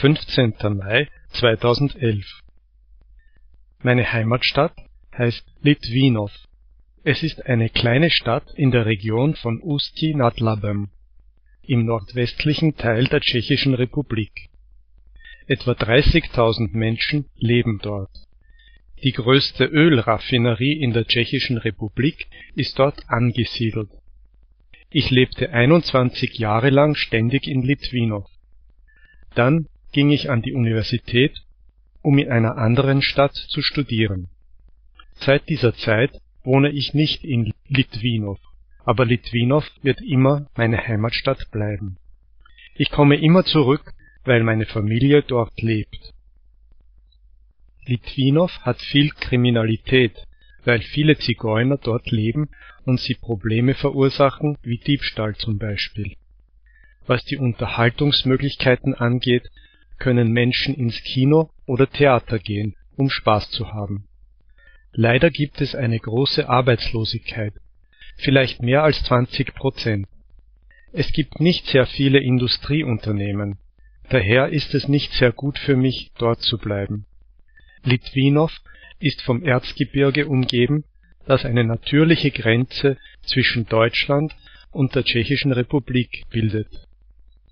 15. Mai 2011 Meine Heimatstadt heißt Litwinow. Es ist eine kleine Stadt in der Region von Ustji nad Labem im nordwestlichen Teil der Tschechischen Republik. Etwa 30.000 Menschen leben dort. Die größte Ölraffinerie in der Tschechischen Republik ist dort angesiedelt. Ich lebte 21 Jahre lang ständig in Litwinow. Dann ging ich an die Universität, um in einer anderen Stadt zu studieren. Seit dieser Zeit wohne ich nicht in Litwinow, aber Litwinow wird immer meine Heimatstadt bleiben. Ich komme immer zurück, weil meine Familie dort lebt. Litwinow hat viel Kriminalität, weil viele Zigeuner dort leben und sie Probleme verursachen, wie Diebstahl zum Beispiel. Was die Unterhaltungsmöglichkeiten angeht, können Menschen ins Kino oder Theater gehen, um Spaß zu haben. Leider gibt es eine große Arbeitslosigkeit, vielleicht mehr als 20 Prozent. Es gibt nicht sehr viele Industrieunternehmen, daher ist es nicht sehr gut für mich, dort zu bleiben. Litwinow ist vom Erzgebirge umgeben, das eine natürliche Grenze zwischen Deutschland und der Tschechischen Republik bildet